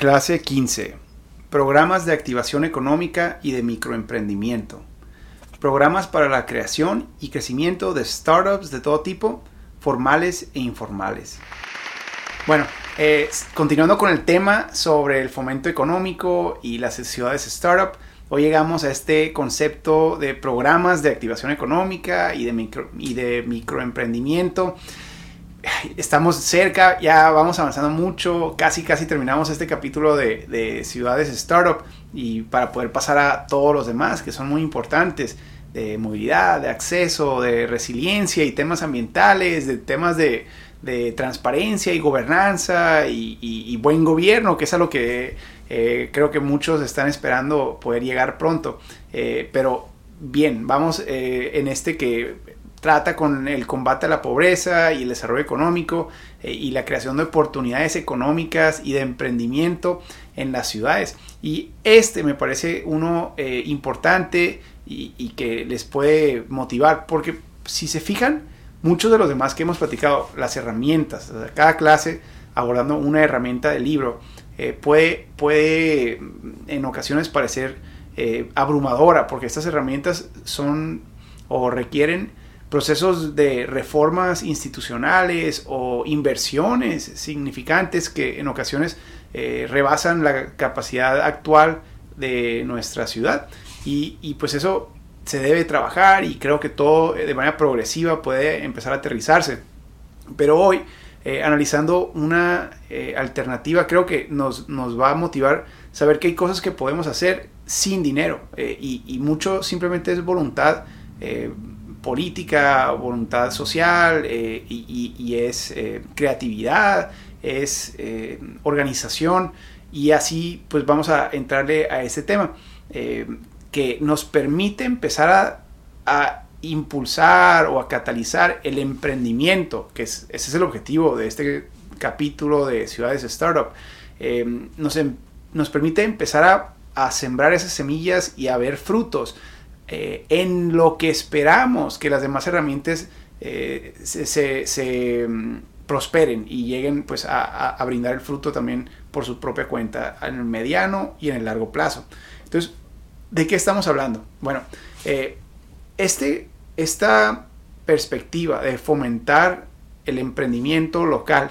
Clase 15. Programas de activación económica y de microemprendimiento. Programas para la creación y crecimiento de startups de todo tipo, formales e informales. Bueno, eh, continuando con el tema sobre el fomento económico y las ciudades startup, hoy llegamos a este concepto de programas de activación económica y de, micro, y de microemprendimiento estamos cerca, ya vamos avanzando mucho, casi casi terminamos este capítulo de, ciudades startup y para poder pasar a todos los demás que son muy importantes de movilidad, de acceso, de resiliencia y temas ambientales, de temas de, transparencia y gobernanza y, buen gobierno, que es a lo que eh, creo que muchos están esperando poder llegar pronto. Eh, pero bien, vamos eh, en este que trata con el combate a la pobreza y el desarrollo económico eh, y la creación de oportunidades económicas y de emprendimiento en las ciudades. Y este me parece uno eh, importante y, que les puede motivar, porque si se fijan, muchos de los demás que hemos platicado, las herramientas, cada clase abordando una herramienta del libro, eh, puede, puede en ocasiones parecer abrumadora, porque estas herramientas son o requieren procesos de reformas institucionales o inversiones significantes que en ocasiones eh, rebasan la capacidad actual de nuestra ciudad. Y, pues eso se debe trabajar y creo que todo eh, de manera progresiva puede empezar a aterrizarse. Pero hoy, eh, analizando una alternativa, creo que nos, nos, va a motivar saber que hay cosas que podemos hacer sin dinero y, y, mucho simplemente es voluntad política, voluntad social eh, y, es eh, creatividad, es eh, organización y así pues vamos a entrarle a este tema que nos permite empezar a, impulsar o a catalizar el emprendimiento, que es, ese es el objetivo de este capítulo de Ciudades Startup. nos, em, nos permite empezar a, a sembrar esas semillas y a ver frutos eh, en lo que esperamos que las demás herramientas eh, se, mm, prosperen y lleguen pues a, brindar el fruto también por su propia cuenta en el mediano y en el largo plazo. Entonces, ¿de qué estamos hablando? Bueno, eh, este, esta perspectiva de fomentar el emprendimiento local,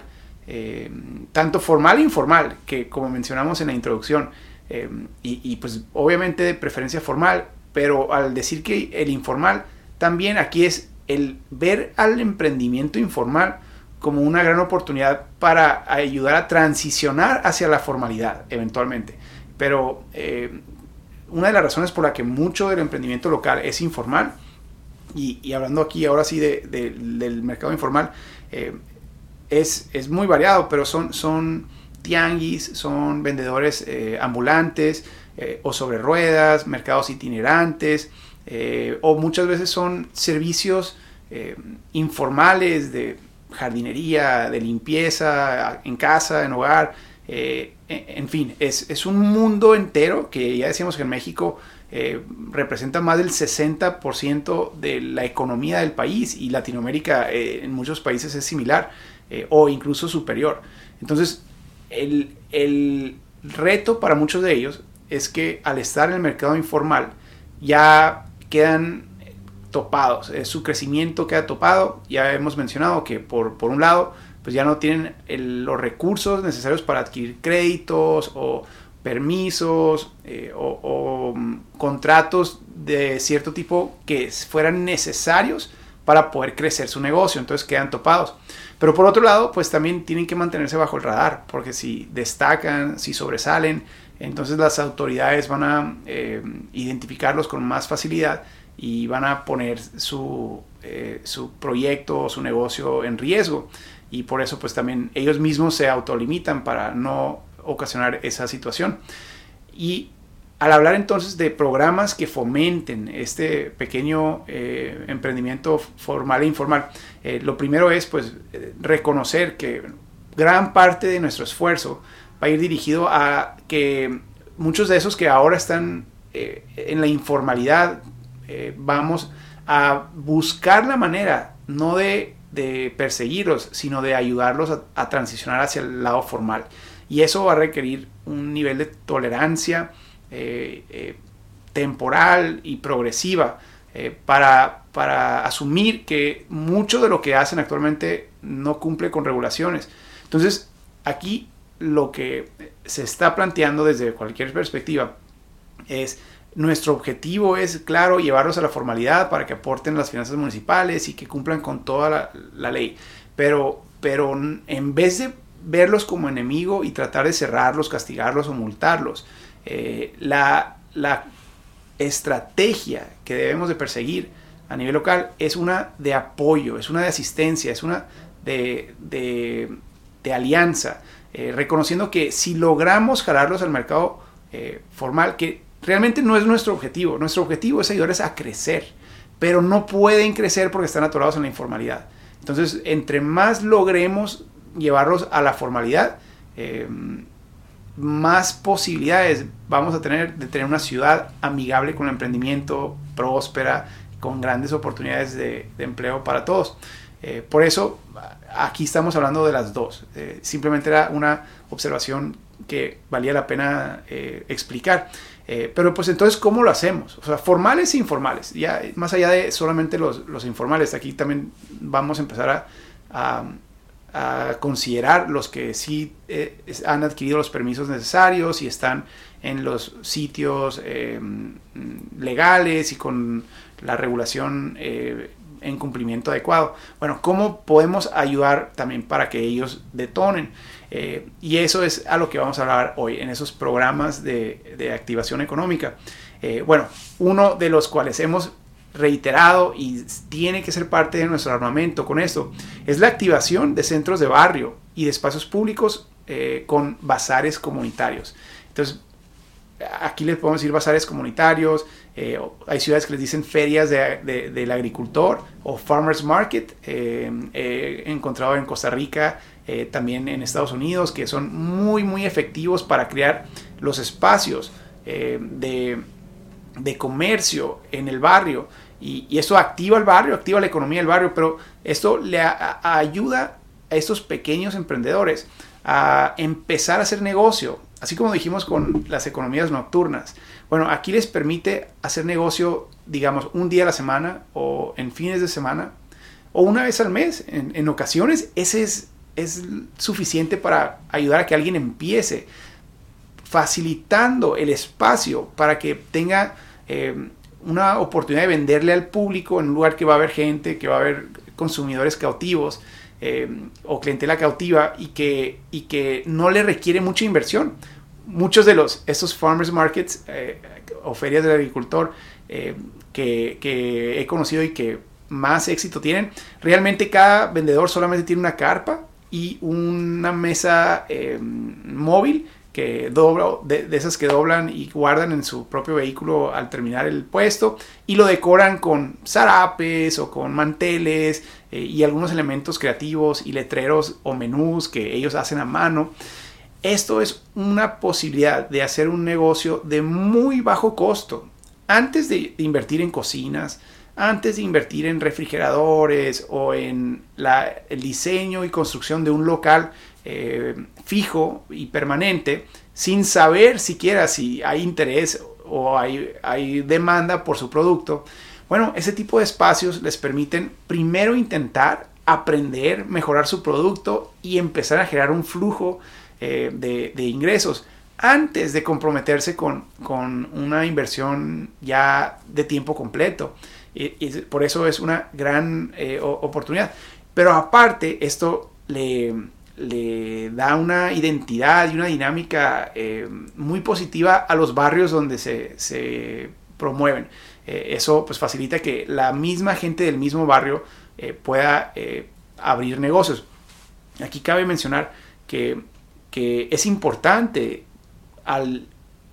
tanto formal e informal, que como mencionamos en la introducción, y, y, pues obviamente de preferencia formal, pero al decir que el informal, también aquí es el ver al emprendimiento informal como una gran oportunidad para ayudar a transicionar hacia la formalidad eventualmente. Pero eh, una de las razones por la que mucho del emprendimiento local es informal, y, hablando aquí ahora sí del mercado informal, eh, es, es, muy variado, pero son, son tianguis, son vendedores eh, ambulantes, eh, o sobre ruedas, mercados itinerantes, eh, o muchas veces son servicios eh, informales de jardinería, de limpieza en casa, en hogar, en fin, es, un mundo entero que ya decíamos que en México representa más del 60% de la economía del país y Latinoamérica en muchos países es similar o incluso superior. Entonces, el, el reto para muchos de ellos es que al estar en el mercado informal ya quedan topados, eh, su crecimiento queda topado, ya hemos mencionado que por, por un lado pues ya no tienen los recursos necesarios para adquirir créditos o permisos eh, o, mm, contratos de cierto tipo que fueran necesarios para poder crecer su negocio, entonces quedan topados. Pero por otro lado, pues también tienen que mantenerse bajo el radar, porque si destacan, si sobresalen, entonces las autoridades van a eh, identificarlos con más facilidad y van a poner su, eh, su proyecto o su negocio en riesgo. Y por eso pues también ellos mismos se autolimitan para no ocasionar esa situación. Y al hablar entonces de programas que fomenten este pequeño eh, emprendimiento formal e informal, lo primero es pues reconocer que gran parte de nuestro esfuerzo va a ir dirigido a que muchos de esos que ahora están eh, en la informalidad, eh, vamos a buscar la manera, no de, perseguirlos, sino de ayudarlos a, transicionar hacia el lado formal. Y eso va a requerir un nivel de tolerancia eh, temporal y progresiva para, para asumir que mucho de lo que hacen actualmente no cumple con regulaciones. Entonces, aquí lo que se está planteando desde cualquier perspectiva es nuestro objetivo es, claro, llevarlos a la formalidad para que aporten las finanzas municipales y que cumplan con toda la, ley. Pero, pero en vez de verlos como enemigo y tratar de cerrarlos, castigarlos o multarlos, eh, la, la estrategia que debemos de perseguir a nivel local es una de apoyo, es una de asistencia, es una de, de, alianza, eh, reconociendo que si logramos jalarlos al mercado eh, formal, que realmente no es nuestro objetivo, nuestro objetivo es ayudarles a crecer, pero no pueden crecer porque están atorados en la informalidad. Entonces, entre más logremos llevarlos a la formalidad, eh, más posibilidades vamos a tener de tener una ciudad amigable con el emprendimiento, próspera, con grandes oportunidades de, empleo para todos. Eh, por eso aquí estamos hablando de las dos. Eh, simplemente era una observación que valía la pena eh, explicar. pero pues entonces, ¿cómo lo hacemos? O sea, formales e informales. Ya más allá de solamente los, los informales, aquí también vamos a empezar a a considerar los que sí han adquirido los permisos necesarios y están en los sitios legales y con la regulación eh, en cumplimiento adecuado. Bueno, ¿cómo podemos ayudar también para que ellos detonen? y eso es a lo que vamos a hablar hoy en esos programas de, de activación económica. bueno, uno de los cuales hemos reiterado y tiene que ser parte de nuestro armamento con esto, es la activación de centros de barrio y de espacios públicos eh, con bazares comunitarios. Entonces, aquí les podemos decir bazares comunitarios, eh, hay ciudades que les dicen ferias del agricultor o farmers market, eh, he encontrado en Costa Rica, también en Estados Unidos, que son muy, muy efectivos para crear los espacios de comercio en el barrio y, eso activa el barrio, activa la economía del barrio, pero esto le ayuda a estos pequeños emprendedores a empezar a hacer negocio, así como dijimos con las economías nocturnas. Bueno, aquí les permite hacer negocio, digamos, un día a la semana o en fines de semana o una vez al mes. En, ocasiones ese es, suficiente para ayudar a que alguien empiece, facilitando el espacio para que tenga eh, una oportunidad de venderle al público en un lugar que va a haber gente, que va a haber consumidores cautivos eh, o clientela cautiva y que no le requiere mucha inversión. Muchos de los, estos farmers markets eh, o ferias del agricultor que, que he conocido y que más éxito tienen, realmente cada vendedor solamente tiene una carpa y una mesa móvil que de, esas que doblan y guardan en su propio vehículo al terminar el puesto y lo decoran con zarapes o con manteles eh, y algunos elementos creativos y letreros o menús que ellos hacen a mano. Esto es una posibilidad de hacer un negocio de muy bajo costo. Antes de invertir en cocinas, antes de invertir en refrigeradores o en el diseño y construcción de un local eh, fijo y permanente sin saber siquiera si hay interés o hay, hay demanda por su producto. Bueno, ese tipo de espacios les permiten primero intentar aprender, mejorar su producto y empezar a generar un flujo eh, de, ingresos antes de comprometerse con, una inversión ya de tiempo completo. Y, por eso es una gran eh, oportunidad. Pero aparte, esto le, le da una identidad y una dinámica eh, muy positiva a los barrios donde se, promueven. Eh, eso pues facilita que la misma gente del mismo barrio pueda abrir negocios. Aquí cabe mencionar que, que, es importante al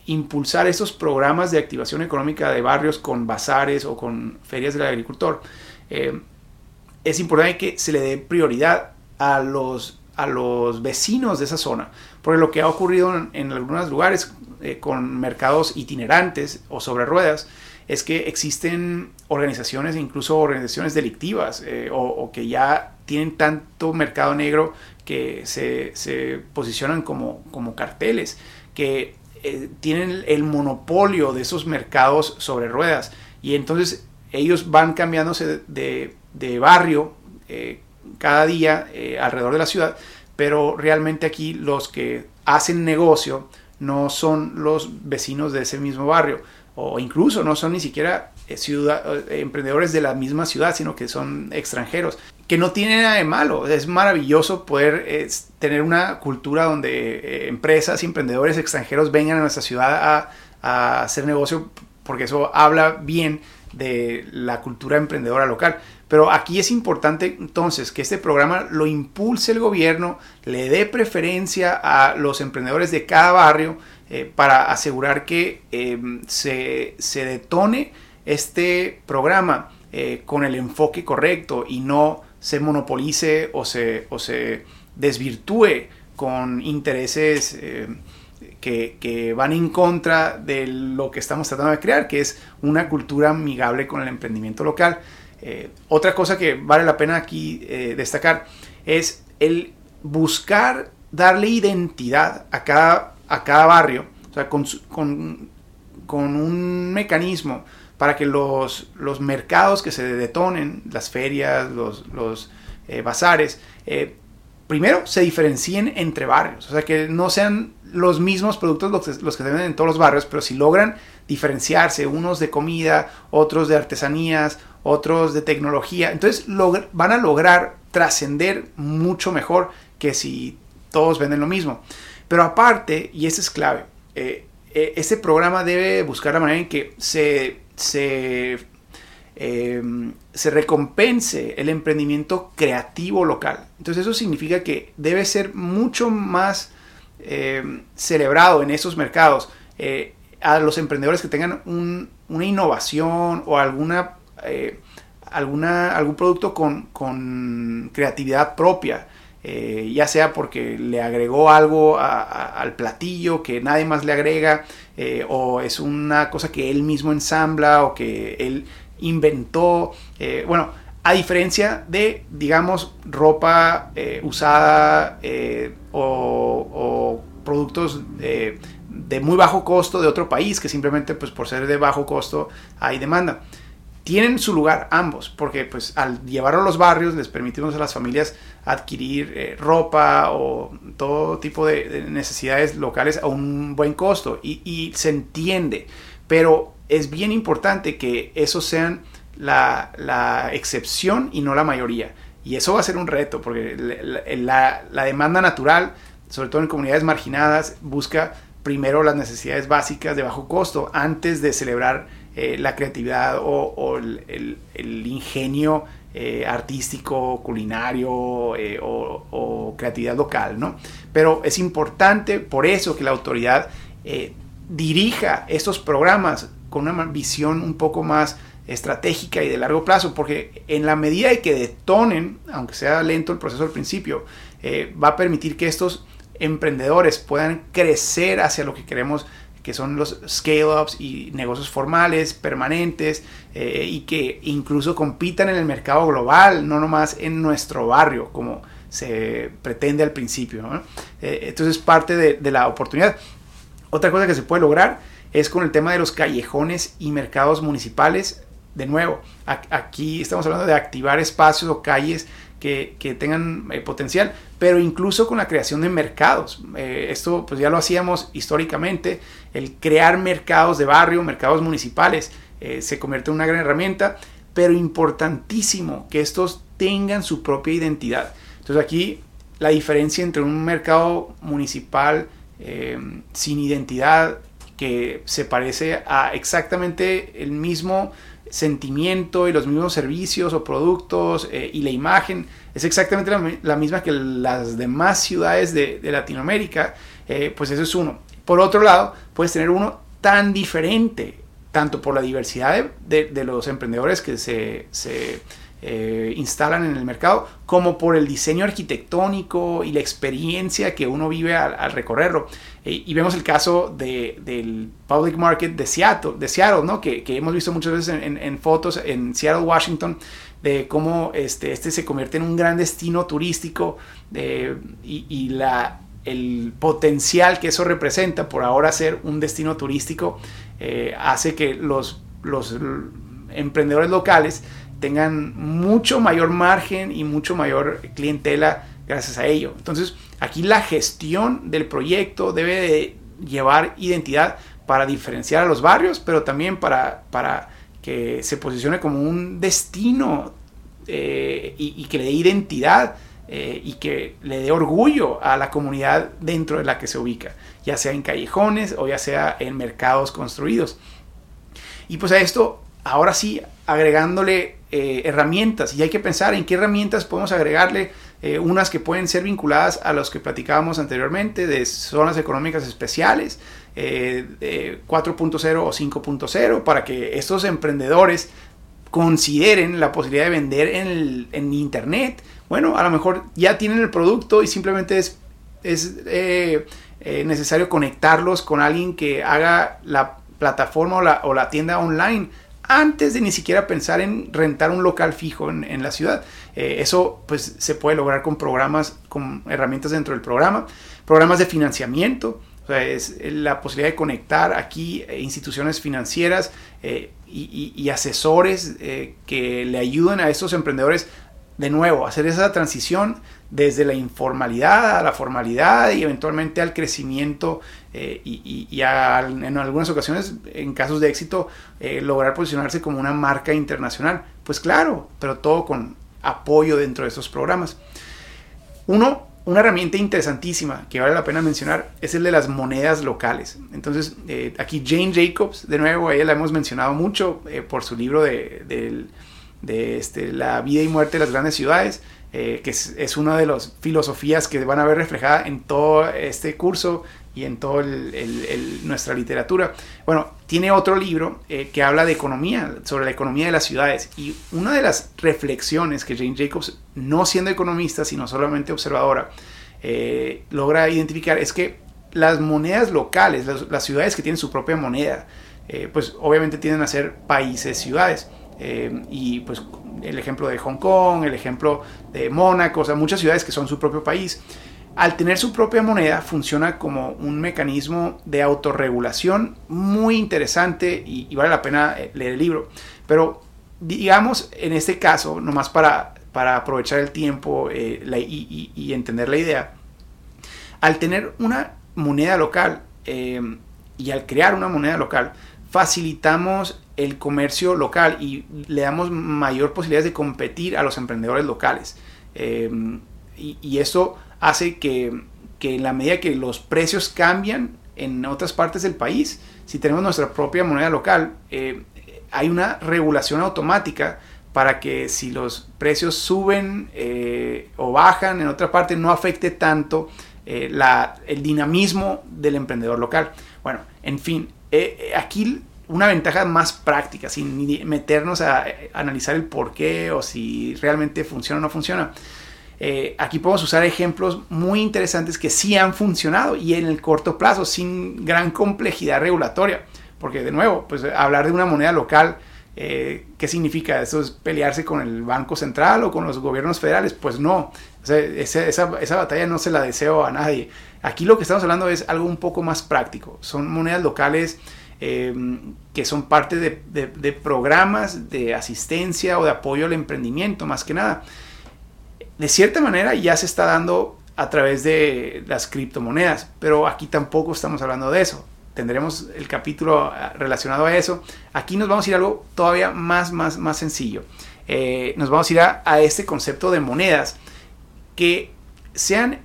impulsar estos programas de activación económica de barrios con bazares o con ferias del agricultor, es importante que se le dé prioridad a los a los vecinos de esa zona. Porque lo que ha ocurrido en, algunos lugares eh, con mercados itinerantes o sobre ruedas es que existen organizaciones, incluso organizaciones delictivas, eh, o, que ya tienen tanto mercado negro que se, posicionan como, como carteles, que eh, tienen el monopolio de esos mercados sobre ruedas. Y entonces ellos van cambiándose de, barrio eh, cada día eh, alrededor de la ciudad, pero realmente aquí los que hacen negocio no son los vecinos de ese mismo barrio o incluso no son ni siquiera ciudad, emprendedores de la misma ciudad, sino que son extranjeros que no tiene nada de malo. Es maravilloso poder tener una cultura donde eh, empresas y emprendedores extranjeros vengan a nuestra ciudad a, hacer negocio, porque eso habla bien de la cultura emprendedora local. Pero aquí es importante entonces que este programa lo impulse el gobierno, le dé preferencia a los emprendedores de cada barrio eh, para asegurar que em, se, se, detone este programa eh, con el enfoque correcto y no se monopolice o se, o se desvirtúe con intereses eh, que, van en contra de lo que estamos tratando de crear, que es una cultura amigable con el emprendimiento local. Eh, otra cosa que vale la pena aquí eh, destacar es el buscar darle identidad a cada, a cada barrio, o sea, con, con, con un mecanismo para que los, los mercados que se detonen, las ferias, los, los eh, bazares, eh, primero se diferencien entre barrios, o sea, que no sean los mismos productos los que, los que se venden en todos los barrios, pero si logran diferenciarse, unos de comida, otros de artesanías, otros de tecnología, entonces van a lograr trascender mucho mejor que si todos venden lo mismo. Pero aparte, y eso es clave, eh, este programa debe buscar la manera en que se se, em, se recompense el emprendimiento creativo local. Entonces eso significa que debe ser mucho más em, celebrado en esos mercados eh, a los emprendedores que tengan una innovación o alguna, eh, alguna, algún producto con, con creatividad propia. Eh, ya sea porque le agregó algo al platillo que nadie más le agrega, eh, o es una cosa que él mismo ensambla o que él inventó. Eh, bueno, a diferencia de, digamos, ropa usada o, productos de muy bajo costo de otro país, que simplemente pues, por ser de bajo costo hay demanda tienen su lugar ambos, porque pues al llevarlo a los barrios les permitimos a las familias adquirir eh, ropa o todo tipo de, necesidades locales a un buen costo y, se entiende, pero es bien importante que esos sean la, excepción y no la mayoría. Y eso va a ser un reto, porque la, la demanda natural, sobre todo en comunidades marginadas, busca primero las necesidades básicas de bajo costo antes de celebrar eh, la creatividad o, el, ingenio eh, artístico, culinario eh, o, creatividad local, ¿no? Pero es importante por eso que la autoridad dirija estos programas con una visión un poco más estratégica y de largo plazo, porque en la medida de que detonen, aunque sea lento el proceso al principio, va a permitir que estos emprendedores puedan crecer hacia lo que queremos que son los scale-ups y negocios formales, permanentes, eh, y que incluso compitan en el mercado global, no nomás en nuestro barrio, como se pretende al principio. Eh, entonces, parte de, la oportunidad. Otra cosa que se puede lograr es con el tema de los callejones y mercados municipales. De nuevo, aquí estamos hablando de activar espacios o calles que, tengan eh, potencial, pero incluso con la creación de mercados. Eh, esto pues ya lo hacíamos históricamente, el crear mercados de barrio, mercados municipales, eh, se convierte en una gran herramienta, pero importantísimo que estos tengan su propia identidad. Entonces aquí la diferencia entre un mercado municipal sin identidad que se parece a exactamente el mismo sentimiento y los mismos servicios o productos eh, y la imagen es exactamente la, misma que las demás ciudades de, Latinoamérica, eh, pues eso es uno. Por otro lado, puedes tener uno tan diferente, tanto por la diversidad de, los emprendedores que se, eh, instalan en el mercado, como por el diseño arquitectónico y la experiencia que uno vive al, recorrerlo. Y vemos el caso del Public Market de Seattle, de Seattle ¿no? que, hemos visto muchas veces en, fotos en Seattle, Washington, de cómo este, este se convierte en un gran destino turístico y, la, el potencial que eso representa por ahora ser un destino turístico eh, hace que los, los emprendedores locales tengan mucho mayor margen y mucho mayor clientela gracias a ello. Entonces, aquí la gestión del proyecto debe de llevar identidad para diferenciar a los barrios, pero también para, para que se posicione como un destino eh, y, que le dé identidad eh, y que le dé orgullo a la comunidad dentro de la que se ubica, ya sea en callejones o ya sea en mercados construidos. Y pues a esto, ahora sí, agregándole eh, herramientas, y hay que pensar en qué herramientas podemos agregarle eh, unas que pueden ser vinculadas a los que platicábamos anteriormente de zonas económicas especiales, 4.0 eh, o 5.0, para que estos emprendedores consideren la posibilidad de vender en, Internet. Bueno, a lo mejor ya tienen el producto y simplemente es, es eh, necesario conectarlos con alguien que haga la plataforma o la, o la tienda online antes de ni siquiera pensar en rentar un local fijo en, la ciudad. Eh, eso pues se puede lograr con programas, con herramientas dentro del programa, programas de financiamiento, es la posibilidad de conectar aquí eh, instituciones financieras eh, y, asesores que le ayuden a estos emprendedores de nuevo, hacer esa transición desde la informalidad a la formalidad y eventualmente al crecimiento eh, y, en algunas ocasiones, en casos de éxito, eh, lograr posicionarse como una marca internacional. Pues claro, pero todo con apoyo dentro de esos programas. Uno, una herramienta interesantísima que vale la pena mencionar es el de las monedas locales. Entonces, eh, aquí Jane Jacobs, de nuevo, ella la hemos mencionado mucho por su libro de, este, La vida y muerte de las grandes ciudades. Que es, una de las filosofías que van a ver reflejada en todo este curso y en toda nuestra literatura. Bueno, tiene otro libro eh, que habla de economía, sobre la economía de las ciudades. Y una de las reflexiones que Jane Jacobs, no siendo economista, sino solamente observadora, eh, logra identificar es que las monedas locales, las, ciudades que tienen su propia moneda, pues obviamente tienden a ser países, ciudades. y pues el ejemplo de Hong Kong, el ejemplo de Mónaco, o sea, muchas ciudades que son su propio país. Al tener su propia moneda funciona como un mecanismo de autorregulación muy interesante y, vale la pena eh, leer el libro. Pero digamos en este caso, nomás para, para aprovechar el tiempo eh, y, entender la idea, al tener una moneda local eh, y al crear una moneda local, facilitamos el comercio local y le damos mayor posibilidades de competir a los emprendedores locales. Eh, y, eso hace que, en la medida que los precios cambian en otras partes del país, si tenemos nuestra propia moneda local, eh, hay una regulación automática para que si los precios suben eh, o bajan en otra parte no afecte tanto el dinamismo del emprendedor local. Bueno, en fin, aquí una ventaja más práctica, sin meternos a, analizar el por qué o si realmente funciona o no funciona. Eh, aquí podemos usar ejemplos muy interesantes que sí han funcionado y en el corto plazo, sin gran complejidad regulatoria. Porque de nuevo, pues hablar de una moneda local, eh, ¿qué significa? ¿Eso es pelearse con el Banco Central o con los gobiernos federales? Pues no, esa, esa batalla no se la deseo a nadie. Aquí lo que estamos hablando es algo un poco más práctico. Son monedas locales Em, que son parte de, programas de asistencia o de apoyo al emprendimiento, más que nada. De cierta manera ya se está dando a través de las criptomonedas, pero aquí tampoco estamos hablando de eso. Tendremos el capítulo ah, relacionado a eso. Aquí nos vamos a ir a algo todavía más, más, más sencillo. Eh, nos vamos a ir a, a este concepto de monedas que sean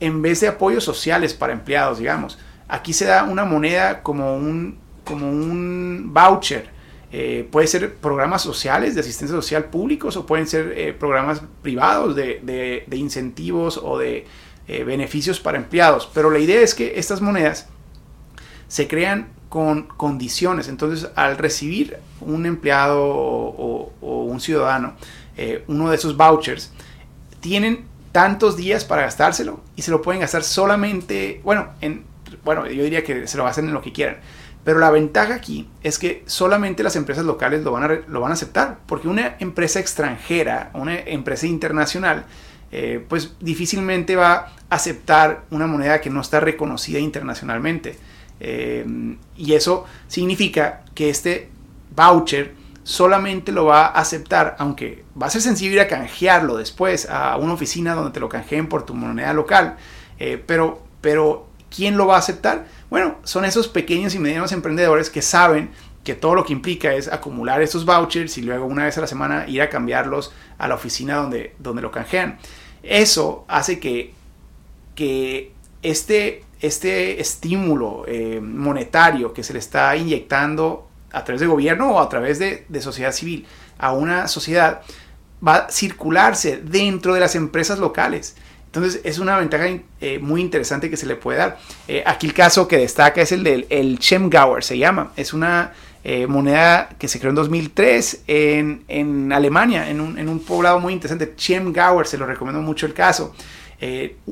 en vez de apoyos sociales para empleados, digamos. Aquí se da una moneda como un como un voucher. Eh, puede ser programas sociales de asistencia social públicos o pueden ser eh, programas privados de, incentivos o de eh, beneficios para empleados. Pero la idea es que estas monedas se crean con condiciones. Entonces, al recibir un empleado o, un ciudadano uno de esos vouchers, tienen tantos días para gastárselo y se lo pueden gastar solamente, bueno, en, bueno, yo diría que se lo gasten en lo que quieran Pero la ventaja aquí es que solamente las empresas locales lo van a, lo van a aceptar, porque una empresa extranjera, una empresa internacional, eh, pues difícilmente va a aceptar una moneda que no está reconocida internacionalmente. Eh, y eso significa que este voucher solamente lo va a aceptar, aunque va a ser sencillo ir a canjearlo después a una oficina donde te lo canjeen por tu moneda local, eh, pero, pero ¿quién lo va a aceptar? Bueno, son esos pequeños y medianos emprendedores que saben que todo lo que implica es acumular estos vouchers y luego una vez a la semana ir a cambiarlos a la oficina donde, donde lo canjean. Eso hace que, que este, este estímulo eh, monetario que se le está inyectando a través de gobierno o a través de, sociedad civil a una sociedad va a circularse dentro de las empresas locales. Entonces es una ventaja eh, muy interesante que se le puede dar. Eh, aquí el caso que destaca es el del el Chemgauer, se llama. Es una eh, moneda que se creó en 2003 en, Alemania, en un, poblado muy interesante. Chemgauer, se lo recomiendo mucho el caso.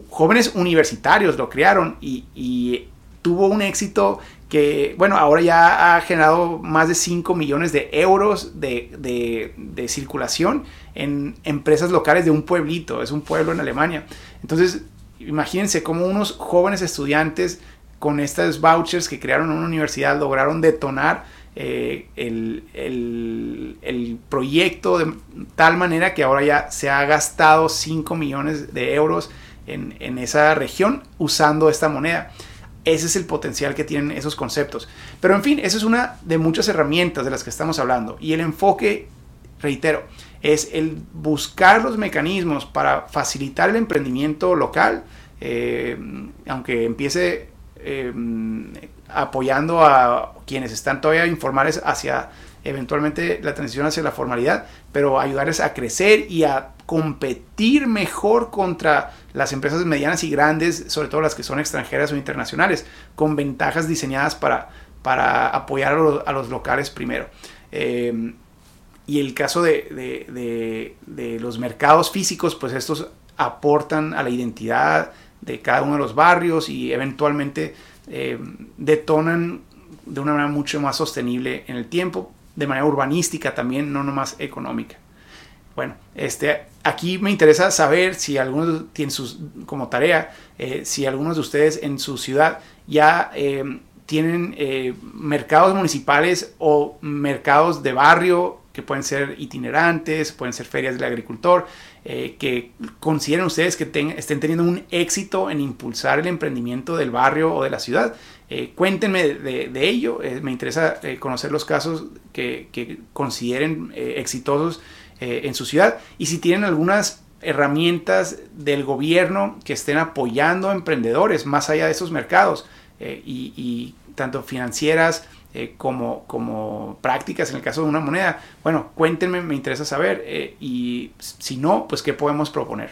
jóvenes universitarios lo crearon y, y tuvo un éxito que, bueno, ahora ya ha generado más de 5 millones de euros de, circulación en empresas locales de un pueblito, es un pueblo en Alemania. Entonces, imagínense cómo unos jóvenes estudiantes con estos vouchers que crearon en una universidad lograron detonar eh, el, proyecto de tal manera que ahora ya se ha gastado 5 millones de euros en, en esa región usando esta moneda. Ese es el potencial que tienen esos conceptos. Pero en fin, eso es una de muchas herramientas de las que estamos hablando. Y el enfoque, reitero, es el buscar los mecanismos para facilitar el emprendimiento local, eh, aunque empiece eh, apoyando a quienes están todavía informales hacia eventualmente la transición hacia la formalidad, pero ayudarles a crecer y a competir mejor contra las empresas medianas y grandes, sobre todo las que son extranjeras o internacionales, con ventajas diseñadas para, para apoyar a los, locales primero. Eh, y el caso de, los mercados físicos, pues estos aportan a la identidad de cada uno de los barrios y eventualmente eh, detonan de una manera mucho más sostenible en el tiempo, de manera urbanística también, no nomás económica. Bueno, este, aquí me interesa saber si algunos tienen sus, como tarea, eh, si algunos de ustedes en su ciudad ya eh, tienen eh, mercados municipales o mercados de barrio que pueden ser itinerantes, pueden ser ferias del agricultor, que consideren ustedes que estén teniendo un éxito en impulsar el emprendimiento del barrio o de la ciudad. cuéntenme de, ello, me interesa conocer los casos que, consideren exitosos eh, en su ciudad y si tienen algunas herramientas del gobierno que estén apoyando a emprendedores más allá de esos mercados eh, y, tanto financieras eh, como, como prácticas en el caso de una moneda. Bueno, cuéntenme, me interesa saber y si no, pues qué podemos proponer.